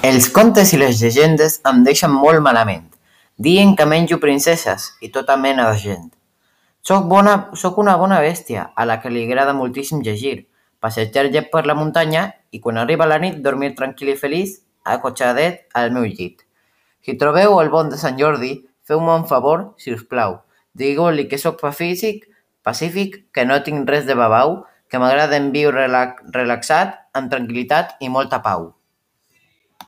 Els contes i les llegendes em deixen molt malament. Diuen que menjo princeses i tota mena de gent. Soc, bona, soc una bona bèstia a la que li agrada moltíssim llegir, passejar llet per la muntanya i quan arriba la nit dormir tranquil i feliç acotxadet al meu llit. Si trobeu el bon de Sant Jordi, feu-me un favor, si us plau. Digueu-li que sóc pacífic, pacífic, que no tinc res de babau, que m'agraden viure relaxat, amb tranquil·litat i molta pau.